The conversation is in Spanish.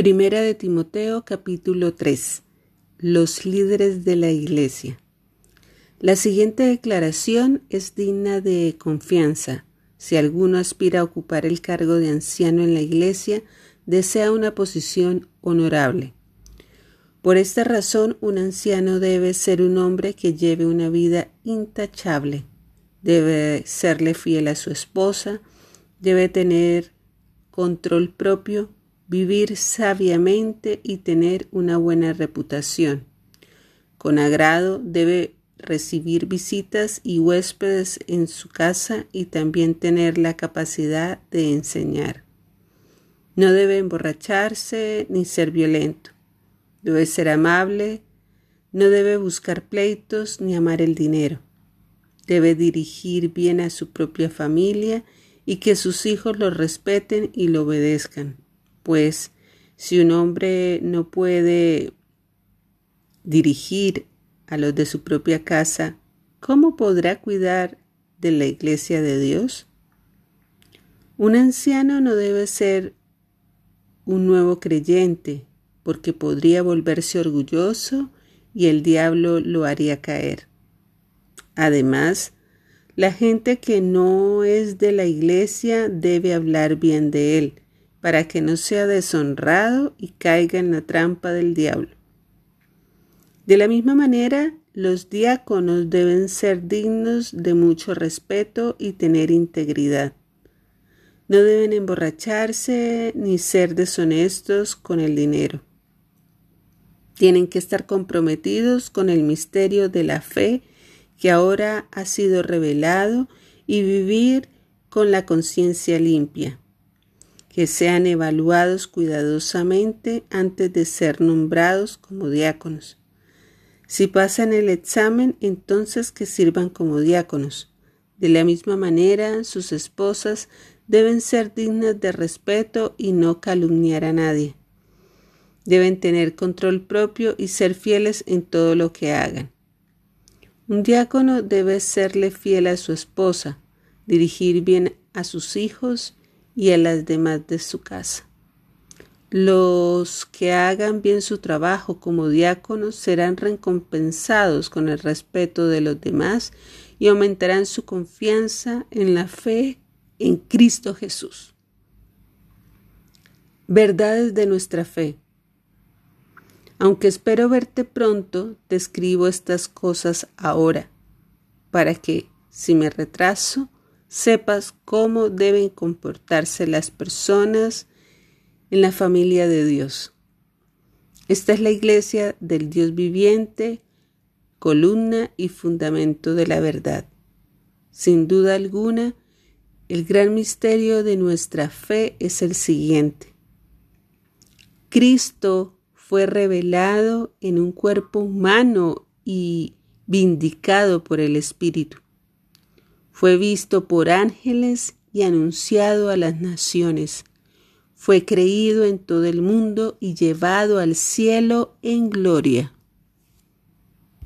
Primera de Timoteo capítulo 3. Los líderes de la Iglesia. La siguiente declaración es digna de confianza. Si alguno aspira a ocupar el cargo de anciano en la Iglesia, desea una posición honorable. Por esta razón, un anciano debe ser un hombre que lleve una vida intachable. Debe serle fiel a su esposa, debe tener control propio vivir sabiamente y tener una buena reputación. Con agrado debe recibir visitas y huéspedes en su casa y también tener la capacidad de enseñar. No debe emborracharse ni ser violento. Debe ser amable, no debe buscar pleitos ni amar el dinero. Debe dirigir bien a su propia familia y que sus hijos lo respeten y lo obedezcan pues si un hombre no puede dirigir a los de su propia casa, ¿cómo podrá cuidar de la iglesia de Dios? Un anciano no debe ser un nuevo creyente, porque podría volverse orgulloso y el diablo lo haría caer. Además, la gente que no es de la iglesia debe hablar bien de él, para que no sea deshonrado y caiga en la trampa del diablo. De la misma manera, los diáconos deben ser dignos de mucho respeto y tener integridad. No deben emborracharse ni ser deshonestos con el dinero. Tienen que estar comprometidos con el misterio de la fe que ahora ha sido revelado y vivir con la conciencia limpia que sean evaluados cuidadosamente antes de ser nombrados como diáconos. Si pasan el examen, entonces que sirvan como diáconos. De la misma manera, sus esposas deben ser dignas de respeto y no calumniar a nadie. Deben tener control propio y ser fieles en todo lo que hagan. Un diácono debe serle fiel a su esposa, dirigir bien a sus hijos y a las demás de su casa. Los que hagan bien su trabajo como diáconos serán recompensados con el respeto de los demás y aumentarán su confianza en la fe en Cristo Jesús. Verdades de nuestra fe. Aunque espero verte pronto, te escribo estas cosas ahora, para que, si me retraso, sepas cómo deben comportarse las personas en la familia de Dios. Esta es la iglesia del Dios viviente, columna y fundamento de la verdad. Sin duda alguna, el gran misterio de nuestra fe es el siguiente. Cristo fue revelado en un cuerpo humano y vindicado por el Espíritu. Fue visto por ángeles y anunciado a las naciones. Fue creído en todo el mundo y llevado al cielo en gloria.